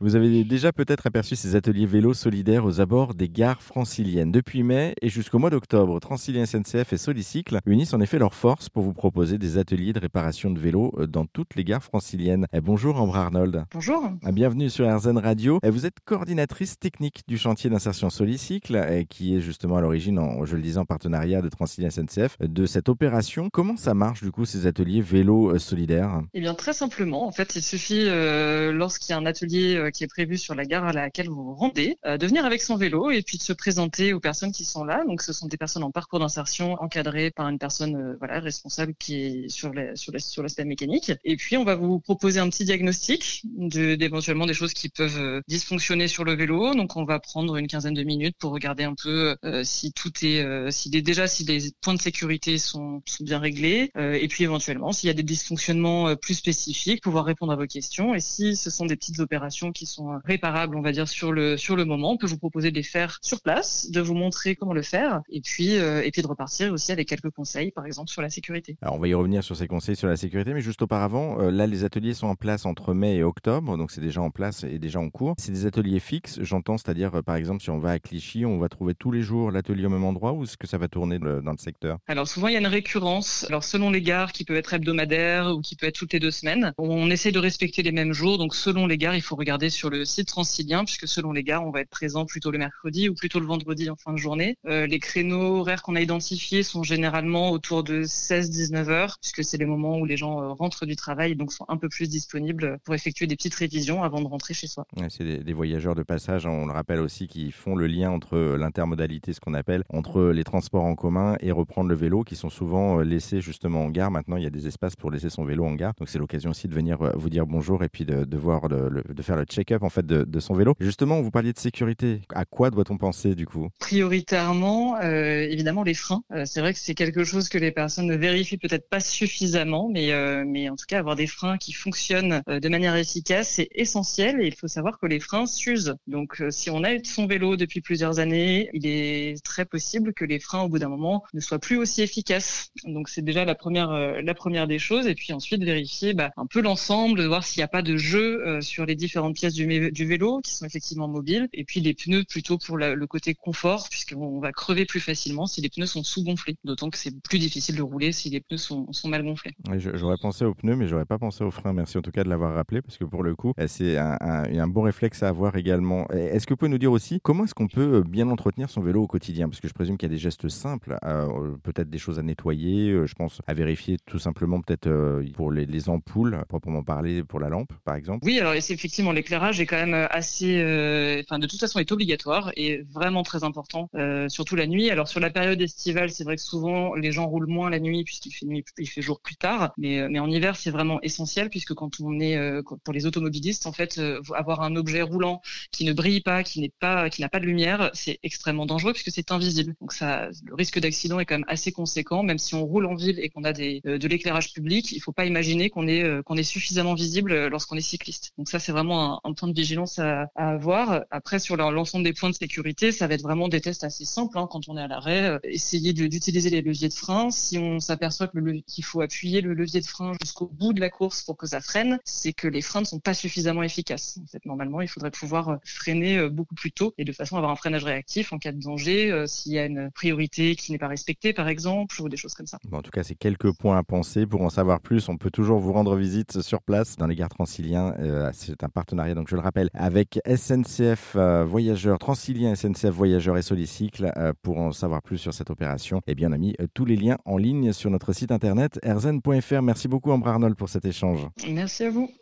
Vous avez déjà peut-être aperçu ces ateliers vélos solidaires aux abords des gares franciliennes. Depuis mai et jusqu'au mois d'octobre, Transilien SNCF et Solicycle unissent en effet leurs forces pour vous proposer des ateliers de réparation de vélos euh, dans toutes les gares franciliennes. Eh, bonjour Ambre Arnold. Bonjour. Ah, bienvenue sur RZN Radio. Eh, vous êtes coordinatrice technique du chantier d'insertion Solicycle, eh, qui est justement à l'origine, je le disais, en partenariat de Transilien SNCF, de cette opération. Comment ça marche du coup ces ateliers vélos euh, solidaires? Eh bien très simplement, en fait, il suffit euh, lorsqu'il y a un atelier qui est prévu sur la gare à laquelle vous vous rendez, euh, de venir avec son vélo et puis de se présenter aux personnes qui sont là. Donc, ce sont des personnes en parcours d'insertion encadrées par une personne euh, voilà responsable qui est sur la, sur sur l'aspect mécanique. Et puis, on va vous proposer un petit diagnostic de d'éventuellement des choses qui peuvent euh, dysfonctionner sur le vélo. Donc, on va prendre une quinzaine de minutes pour regarder un peu si tout est, si déjà si les points de sécurité sont, sont bien réglés, et puis éventuellement s'il y a des dysfonctionnements plus spécifiques, pouvoir répondre à vos questions. Et si ce sont des petites opérations qui sont réparables, on va dire sur le sur le moment. On peut vous proposer de les faire sur place, de vous montrer comment le faire, et puis euh, et puis de repartir aussi avec quelques conseils, par exemple sur la sécurité. Alors on va y revenir sur ces conseils sur la sécurité, mais juste auparavant, euh, là les ateliers sont en place entre mai et octobre, donc c'est déjà en place et déjà en cours. C'est des ateliers fixes, j'entends, c'est-à-dire euh, par exemple si on va à Clichy, on va trouver tous les jours l'atelier au même endroit, ou est-ce que ça va tourner dans le secteur? Alors souvent il y a une récurrence. Alors selon les gares, qui peut être hebdomadaire ou qui peut être toutes les deux semaines, on essaie de respecter les mêmes jours. Donc selon les gares, il faut regarder sur le site francilien, puisque selon les gares, on va être présent plutôt le mercredi ou plutôt le vendredi en fin de journée. Euh, les créneaux horaires qu'on a identifiés sont généralement autour de 16-19 heures, puisque c'est les moments où les gens euh, rentrent du travail, donc sont un peu plus disponibles pour effectuer des petites révisions avant de rentrer chez soi. c'est des, voyageurs de passage, on le rappelle aussi, qui font le lien entre l'intermodalité, ce qu'on appelle, entre les transports en commun et reprendre le vélo, qui sont souvent euh, laissés justement en gare. Maintenant, il y a des espaces pour laisser son vélo en gare, donc c'est l'occasion aussi de venir vous dire bonjour et puis de, voir de faire le en fait de, son vélo. Justement, vous parliez de sécurité. À quoi doit-on penser du coup? Prioritairement, euh, évidemment, les freins. Euh, c'est vrai que c'est quelque chose que les personnes ne vérifient peut-être pas suffisamment, mais, euh, mais en tout cas, avoir des freins qui fonctionnent de manière efficace, c'est essentiel. Et il faut savoir que les freins s'usent. Donc, si on a son vélo depuis plusieurs années, il est très possible que les freins, au bout d'un moment, ne soient plus aussi efficaces. Donc, c'est déjà la première, la première des choses. Et puis ensuite, vérifier bah, un peu l'ensemble, voir s'il n'y a pas de jeu sur les différentes pièces du, du vélo qui sont effectivement mobiles. Et puis les pneus plutôt pour le côté confort, puisqu'on va crever plus facilement si les pneus sont sous-gonflés. D'autant que c'est plus difficile de rouler si les pneus sont, sont mal gonflés. j'aurais pensé aux pneus, mais j'aurais pas pensé aux freins. Merci en tout cas de l'avoir rappelé, parce que pour le coup, c'est un, un, bon réflexe à avoir également. Est-ce que vous pouvez nous dire aussi comment est-ce qu'on peut bien entretenir son vélo au quotidien? Parce que je présume qu'il y a des gestes simples, euh, peut-être des choses à nettoyer, euh, je pense à vérifier tout simplement peut-être euh, pour les, les, ampoules, proprement parler, pour la lampe par exemple. Oui, alors effectivement, l'éclairage est quand même assez, enfin de toute façon est obligatoire et vraiment très important, euh, surtout la nuit. Alors sur la période estivale, c'est vrai que souvent les gens roulent moins la nuit puisqu'il fait nuit, il fait jour plus tard. Mais, euh, mais en hiver, c'est vraiment essentiel puisque quand on est euh, pour les automobilistes, en fait, avoir un objet roulant qui ne brille pas, qui n'est pas, qui n'a pas de lumière, c'est extrêmement dangereux puisque c'est invisible. Donc ça, le risque d'accident est quand même assez conséquent. Même si on roule en ville et qu'on a des, de l'éclairage public, il faut pas imaginer qu'on est qu'on est suffisamment visible lorsqu'on est cycliste. Donc ça, c'est vraiment un, un, point de vigilance à, avoir. Après, sur l'ensemble des points de sécurité, ça va être vraiment des tests assez simples. Hein, quand on est à l'arrêt, euh, essayer d'utiliser les leviers de frein. Si on s'aperçoit qu'il faut appuyer le levier de frein jusqu'au bout de la course pour que ça freine, c'est que les freins ne sont pas suffisamment efficaces. En fait, normalement, il faudrait pouvoir euh, freiner euh, beaucoup plus tôt et de façon à avoir un freinage réactif en cas de danger, s'il y a une priorité qui n'est pas respectée, par exemple, ou des choses comme ça. En tout cas, c'est quelques points à penser. Pour en savoir plus, on peut toujours vous rendre visite sur place dans les gares transiliens. c'est un partenariat, donc je le rappelle, avec SNCF Voyageurs Transilien, SNCF Voyageurs et Solicycle. Euh, pour en savoir plus sur cette opération, eh bien, on a mis euh, tous les liens en ligne sur notre site internet erzen.fr. Merci beaucoup, Ambre Arnold, pour cet échange. Merci à vous.